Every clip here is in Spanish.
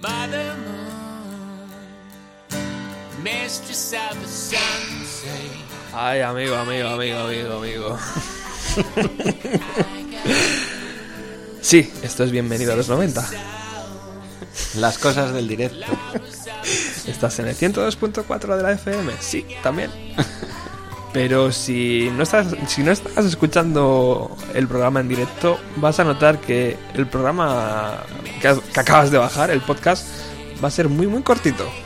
by the moon. Mistress of the sunset. Ay, amigo, amigo, amigo, amigo, amigo. Sí, esto es bienvenido a los 90. Las cosas del directo. ¿Estás en el 102.4 de la FM? Sí, también. Pero si no estás si no estás escuchando el programa en directo, vas a notar que el programa que, has- que acabas de bajar, el podcast, va a ser muy muy cortito.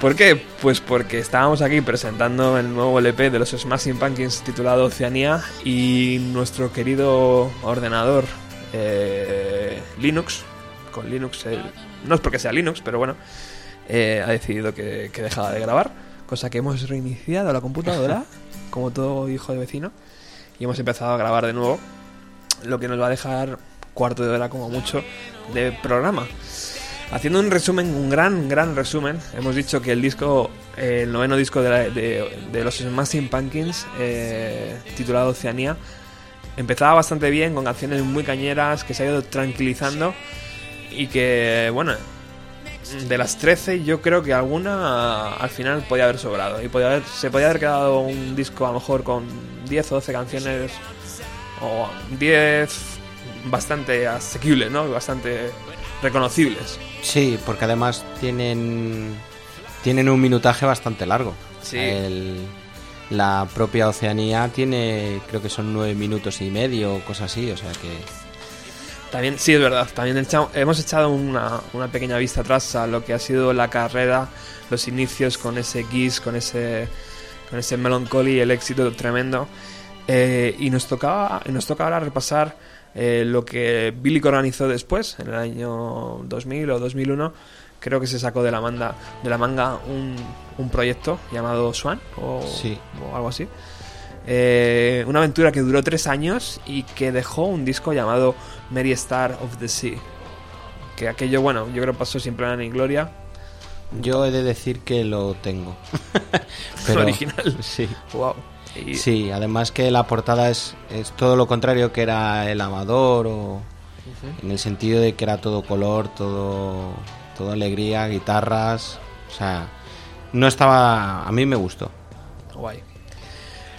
¿Por qué? Pues porque estábamos aquí presentando el nuevo LP de los Smashing Pumpkins titulado Oceanía y nuestro querido ordenador eh, Linux, con Linux, eh, no es porque sea Linux, pero bueno, eh, ha decidido que, que dejaba de grabar, cosa que hemos reiniciado la computadora, como todo hijo de vecino, y hemos empezado a grabar de nuevo, lo que nos va a dejar cuarto de hora como mucho de programa. Haciendo un resumen, un gran, gran resumen, hemos dicho que el disco, eh, el noveno disco de, la- de- de los Smashing Pumpkins, eh, titulado Oceanía, empezaba bastante bien, con canciones muy cañeras, que se ha ido tranquilizando y que, bueno, de las 13 yo creo que alguna al final podía haber sobrado y podía haber, se podía haber quedado un disco a lo mejor con 10 o 12 canciones o 10 bastante asequibles, ¿no? Bastante reconocibles. Sí, porque además tienen tienen un minutaje bastante largo. Sí. El- la propia Oceanía tiene, creo que son nueve minutos y medio o cosas así, o sea que También, sí, es verdad. También echa- hemos echado una, una pequeña vista atrás a lo que ha sido la carrera, los inicios con ese Kiss, con ese, con ese Melancholy, el éxito tremendo. Eh, y nos tocaba, nos toca ahora repasar eh, lo que Billy Corgan hizo después, en el año 2000 o 2001. Creo que se sacó de la manga, de la manga un, un proyecto llamado Swan o, Sí. o algo así. Eh, una aventura que duró tres años y que dejó un disco llamado Mary Star of the Sea. Que aquello, bueno, yo creo que pasó sin pena ni gloria. yo he de decir que lo tengo. Original. Sí. Wow. Y- Sí, además que la portada es, es todo lo contrario que era el Amador o en el sentido de que era todo color, todo todo alegría, guitarras, o sea, no estaba a mí me gustó. Guay.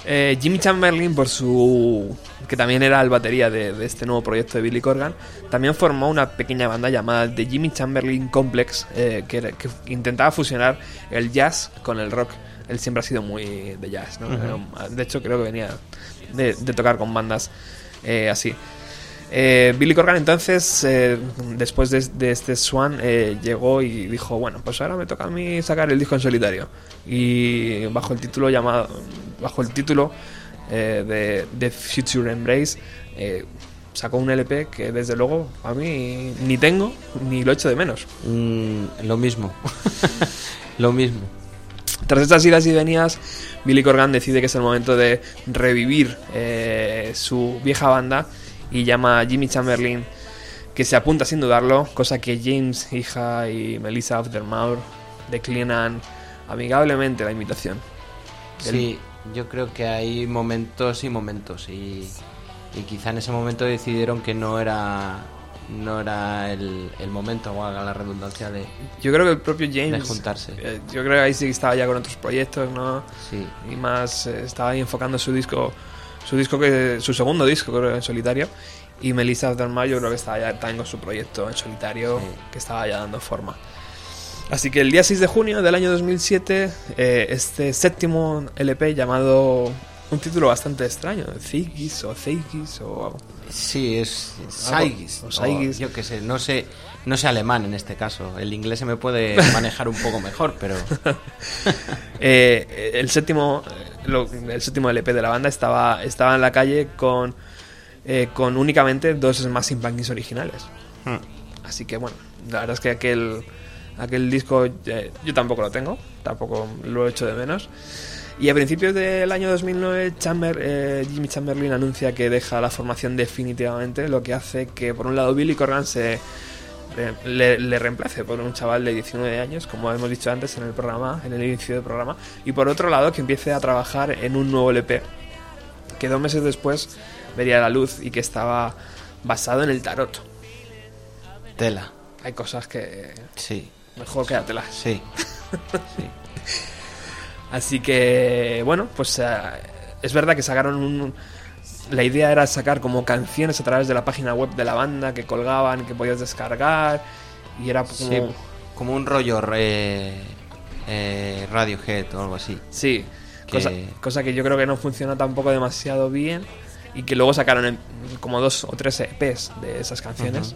Eh, Jimmy Chamberlain, por su. que también era el batería de, de este nuevo proyecto de Billy Corgan, también formó una pequeña banda llamada The Jimmy Chamberlain Complex, eh, que, que intentaba fusionar el jazz con el rock. Él siempre ha sido muy de jazz, ¿no? De hecho, creo que venía de, de tocar con bandas eh, así. Eh, Billy Corgan entonces, eh, después de, de este Swan, eh, llegó y dijo, bueno, pues ahora me toca a mí sacar el disco en solitario. Y bajo el título llamado, bajo el título eh, de The Future Embrace, eh, sacó un LP que desde luego a mí ni tengo ni lo echo de menos. Mm, lo mismo. lo mismo. Tras estas idas y venidas, Billy Corgan decide que es el momento de revivir eh, su vieja banda y llama a Jimmy Chamberlain, que se apunta sin dudarlo, cosa que James, hija y Melissa Aftermaur declinan amigablemente la invitación. Sí, yo creo que hay momentos y momentos y, y quizá en ese momento decidieron que no era no era el, el momento, o haga la redundancia de Yo creo que el propio James... De juntarse. eh, yo creo que ahí sí que estaba ya con otros proyectos, ¿no? sí. y más eh, estaba ahí enfocando su disco su disco que su segundo disco creo en solitario y Melissa Aftermath yo creo que estaba ya también con su proyecto en solitario Sí. que estaba ya dando forma así que el día 6 de junio del año 2007 eh, este séptimo LP llamado un título bastante extraño Zigis o Zeigis o Sí, es Saigis, o o yo qué sé, no sé, no sé alemán en este caso. El inglés se me puede manejar un poco mejor, pero Eh, el séptimo lo- el séptimo LP de la banda estaba estaba en la calle con eh, con únicamente dos Smashing Pumpkins originales. Así que bueno la verdad es que aquel aquel disco eh, yo tampoco lo tengo tampoco lo he hecho de menos y a principios del año 2009 Chamber, eh, Jimmy Chamberlain anuncia que deja la formación definitivamente lo que hace que por un lado Billy Corgan se le, le reemplace por un chaval de 19 años, como hemos dicho antes en el programa, en el inicio del programa, y por otro lado que empiece a trabajar en un nuevo LP, que dos meses después vería la luz y que estaba basado en el tarot. Tela. Hay cosas que Sí, mejor quédatelas. sí. sí. Así que, bueno, pues eh, es verdad que sacaron un... La idea era sacar como canciones a través de la página web de la banda que colgaban, que podías descargar. Y era como... Sí, como un rollo eh, eh, Radiohead o algo así. Sí, Que- cosa, cosa que yo creo que no funciona tampoco demasiado bien y que luego sacaron en- como dos o tres EPs de esas canciones.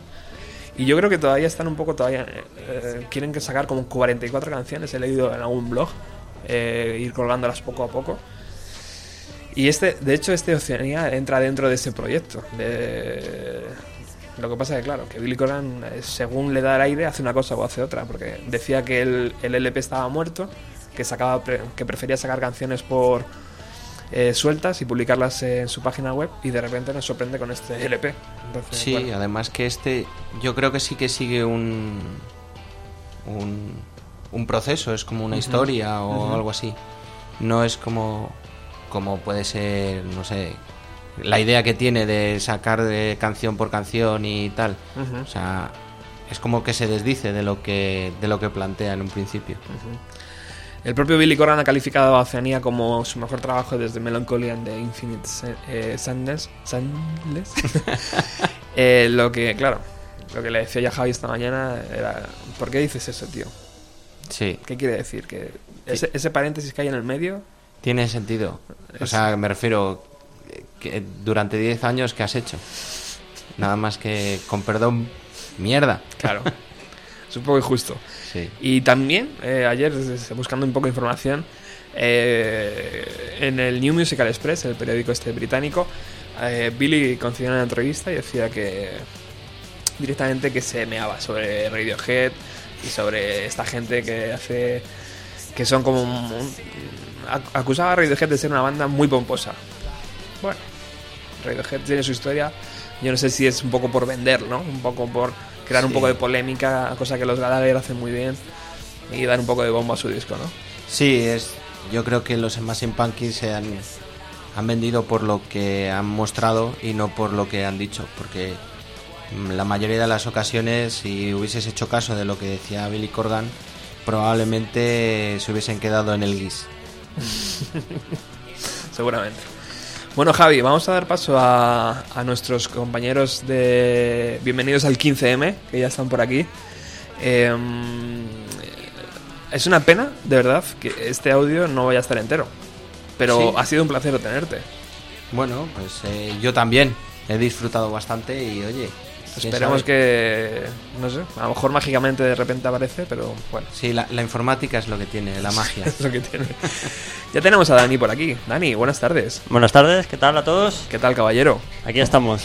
Y yo creo que todavía están un poco, todavía eh, eh, quieren que sacar como 44 canciones, he leído en algún blog, eh, ir colgándolas poco a poco. Y este, de hecho, este Oceanía entra dentro de ese proyecto. De... Lo que pasa es que, claro, que Billy Corgan, según le da el aire, hace una cosa o hace otra. Porque decía que el, el LP estaba muerto, que, sacaba que prefería sacar canciones por eh, sueltas y publicarlas en su página web. Y de repente nos sorprende con este LP. Entonces, Sí, bueno, además que este, yo creo que sí que sigue un, un, un proceso, es como una historia o algo así. No es como, como puede ser, no sé, la idea que tiene de sacar de canción por canción y tal. O sea, es como que se desdice de lo que, de lo que plantea en un principio. El propio Billy Corgan ha calificado a Oceanía como su mejor trabajo desde Melancholy and the Infinite eh, Sadness. Sadness. Eh, lo que, claro, lo que le decía ya Javi esta mañana era: ¿por qué dices eso, tío? Sí, ¿Qué quiere decir? Que ese, ese paréntesis que hay en el medio. tiene sentido. O sea, me refiero que durante 10 años, ¿qué has hecho? Nada más que, con perdón, mierda. Claro, es un poco injusto. Sí. Y también, eh, ayer, buscando un poco de información, eh, en el New Musical Express, el periódico este británico, eh, Billy concedió una entrevista y decía que directamente que se meaba sobre Radiohead y sobre esta gente que hace que son como un- un- ac- acusaba a Radiohead de ser una banda muy pomposa. Bueno, Radiohead tiene su historia. Yo no sé si es un poco por vender, ¿no? Un poco por crear un poco de polémica, cosa que los Gallagher hacen muy bien y dar un poco de bomba a su disco, ¿no? Sí, es, yo creo que los Smashing Pumpkins se han, han vendido por lo que han mostrado y no por lo que han dicho, porque mm, la mayoría de las ocasiones, si hubieses hecho caso de lo que decía Billy Corgan, probablemente se hubiesen quedado en el guis. Seguramente. Bueno, Javi, vamos a dar paso a, a nuestros compañeros de Bienvenidos al 15M, que ya están por aquí. Eh, es una pena, de verdad, que este audio no vaya a estar entero. Pero Sí. ha sido un placer tenerte. Bueno, pues eh, yo también he disfrutado bastante y oye, Esperemos sabe. que, no sé, a lo mejor mágicamente de repente aparece, pero bueno, Sí, la, la informática es lo que tiene, la magia. es lo que tiene. ya tenemos a Dani por aquí. Dani, buenas tardes. Buenas tardes, ¿qué tal a todos? ¿Qué tal, caballero? Aquí estamos.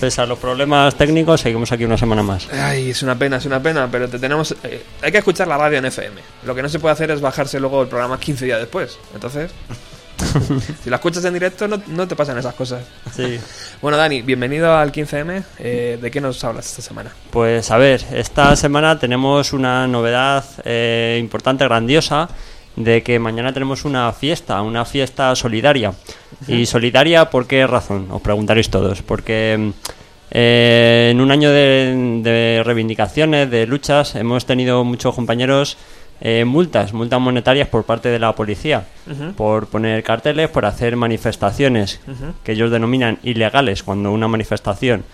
Pese a los problemas técnicos, seguimos aquí una semana más. Ay, es una pena, es una pena, pero te tenemos. eh, hay que escuchar la radio en FM. Lo que no se puede hacer es bajarse luego el programa 15 días después. Entonces, si la escuchas en directo, no, no te pasan esas cosas. Sí. Bueno, Dani, bienvenido al 15M. Eh, ¿De qué nos hablas esta semana? Pues a ver, esta semana tenemos una novedad eh, importante, grandiosa, de que mañana tenemos una fiesta, una fiesta solidaria. ¿Y solidaria por qué razón? Os preguntaréis todos. Porque eh, en un año de, de reivindicaciones, de luchas, hemos tenido muchos compañeros eh, multas, multas monetarias por parte de la policía, por poner carteles, por hacer manifestaciones que ellos denominan ilegales cuando una manifestación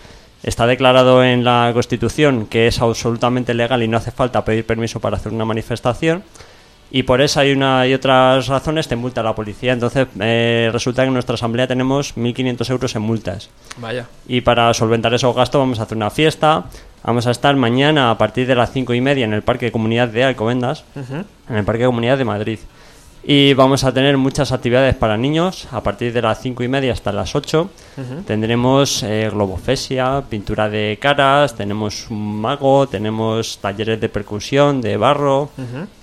está declarado en la Constitución que es absolutamente legal y no hace falta pedir permiso para hacer una manifestación. Y por esa y una y otras razones te multa la policía. Entonces eh, resulta que en nuestra asamblea tenemos 1.500 euros en multas. Vaya. Y para solventar esos gastos vamos a hacer una fiesta. Vamos a estar mañana a partir de las cinco y media en el Parque de Comunidad de Alcobendas, en el Parque de Comunidad de Madrid. Y vamos a tener muchas actividades para niños a partir de las cinco y media hasta las 8. Tendremos eh, globofesia, pintura de caras, tenemos un mago, tenemos talleres de percusión, de barro,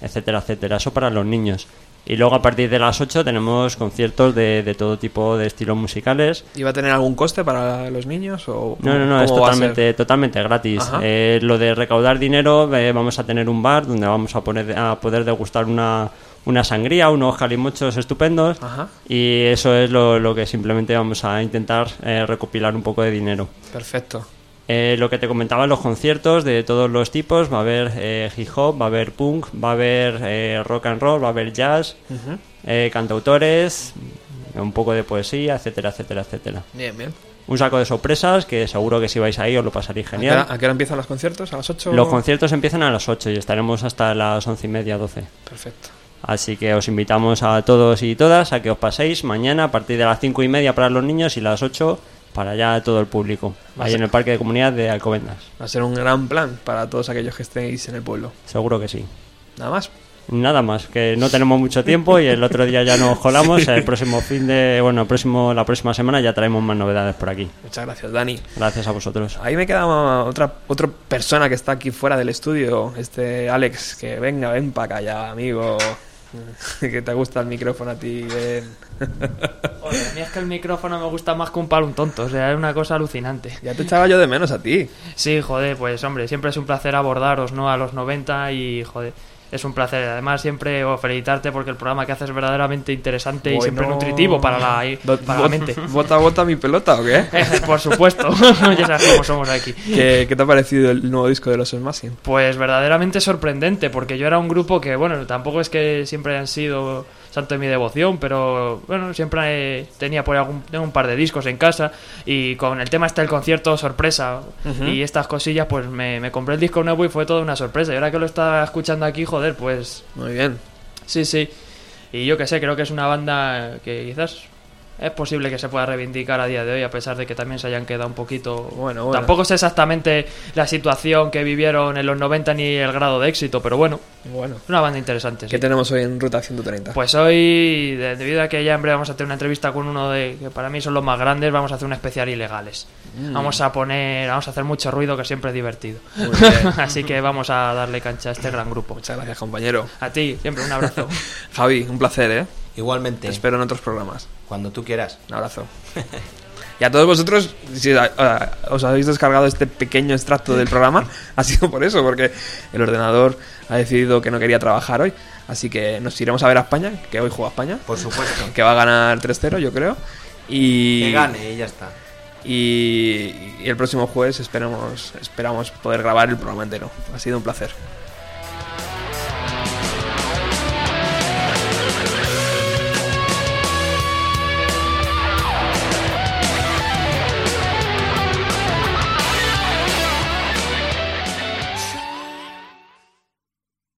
etcétera, etcétera. Eso para los niños. Y luego a partir de las 8 tenemos conciertos de, de todo tipo de estilos musicales. ¿Iba a tener algún coste para los niños? O No, no, no, es va totalmente, totalmente gratis. Eh, lo de recaudar dinero, eh, vamos a tener un bar donde vamos a, poner, a poder degustar una, una sangría, unos calimochos estupendos Ajá. y eso es lo, lo que simplemente vamos a intentar eh, recopilar un poco de dinero. Perfecto. Eh, lo que te comentaba, los conciertos de todos los tipos, va a haber eh, hip hop, va a haber punk, va a haber eh, rock and roll, va a haber jazz, eh, cantautores, un poco de poesía, etcétera, etcétera, etcétera. Bien, bien. Un saco de sorpresas que seguro que si vais ahí os lo pasaréis ¿A qué, genial. hora, a qué hora empiezan los conciertos? ¿A las 8? Los conciertos empiezan a las 8 y estaremos hasta las once y media, 12. Perfecto. Así que os invitamos a todos y todas a que os paséis mañana a partir de las cinco y media para los niños y las 8 para ya todo el público. Va Ahí ser- en el Parque de Comunidad de Alcobendas. Va a ser un gran plan para todos aquellos que estéis en el pueblo. Seguro que sí. Nada más. Nada más, que no tenemos mucho tiempo y el otro día ya nos colamos. El próximo fin de. Bueno, el próximo, la próxima semana ya traemos más novedades por aquí. Muchas gracias, Dani. Gracias a vosotros. Ahí me queda otra, otra persona que está aquí fuera del estudio, este Alex, que venga, ven para acá ya, amigo. que te gusta el micrófono a ti, ven. Joder, a mí es que el micrófono me gusta más que un palo un tonto, o sea, es una cosa alucinante. ya te echaba yo de menos a ti. Sí, joder, pues hombre, siempre es un placer abordaros, ¿no? A los 90 y, joder, es un placer. Además, siempre oh, felicitarte porque el programa que haces es verdaderamente interesante y siempre nutritivo para la, para la mente. ¿Bota, bota mi pelota o qué? Eh, Por supuesto, ya sabes cómo somos aquí. ¿Qué, qué te ha parecido el nuevo disco de los Smashing? Pues verdaderamente sorprendente, porque yo era un grupo que, bueno, tampoco es que siempre han sido santo de mi devoción, pero bueno, siempre eh, tenía por algún, tengo un par de discos en casa y con el tema está el concierto sorpresa y estas cosillas, pues me, me compré el disco nuevo y fue toda una sorpresa. Y ahora que lo estaba escuchando aquí, joder, pues Muy bien. sí, sí. Y yo que sé, creo que es una banda que quizás es posible que se pueda reivindicar a día de hoy, a pesar de que también se hayan quedado un poquito. Bueno, bueno. Tampoco sé exactamente la situación que vivieron en los 90 ni el grado de éxito, pero bueno, Bueno. una banda interesante. ¿Qué sí. tenemos hoy en Ruta 130? Pues hoy, de- debido a que ya en breve vamos a tener una entrevista con uno de que para mí son los más grandes, vamos a hacer un especial ilegales. Vamos a poner, vamos a hacer mucho ruido que siempre es divertido. Muy bien. Así que vamos a darle cancha a este gran grupo. Muchas gracias, compañero. A ti, siempre un abrazo. Javi, un placer, ¿eh? Igualmente, Te espero en otros programas. cuando tú quieras. Un abrazo. Y a todos vosotros, si os habéis descargado este pequeño extracto del programa, ha sido por eso, porque el ordenador ha decidido que no quería trabajar hoy. Así que nos iremos a ver a España, que hoy juega España, Por supuesto. que va a ganar 3-0, yo creo. Y, Que gane y ya está. y, y el próximo jueves esperamos, esperamos poder grabar el programa entero. Ha sido un placer.